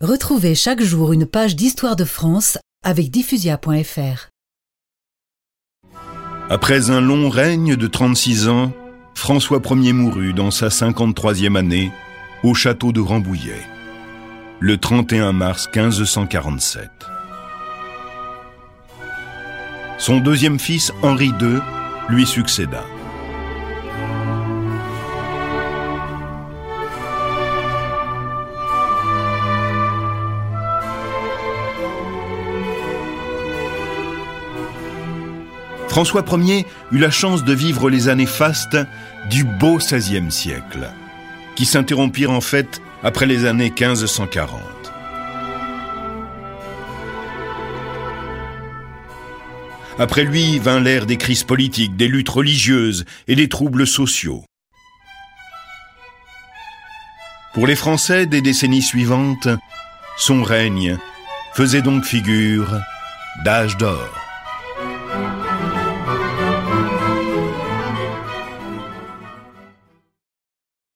Retrouvez chaque jour une page d'histoire de France avec diffusia.fr. Après un long règne de 36 ans, François Ier mourut dans sa 53e année au château de Rambouillet, le 31 mars 1547. Son deuxième fils, Henri II, lui succéda. François Ier eut la chance de vivre les années fastes du beau XVIe siècle, qui s'interrompirent en fait après les années 1540. Après lui vint l'ère des crises politiques, des luttes religieuses et des troubles sociaux. Pour les Français des décennies suivantes, son règne faisait donc figure d'âge d'or.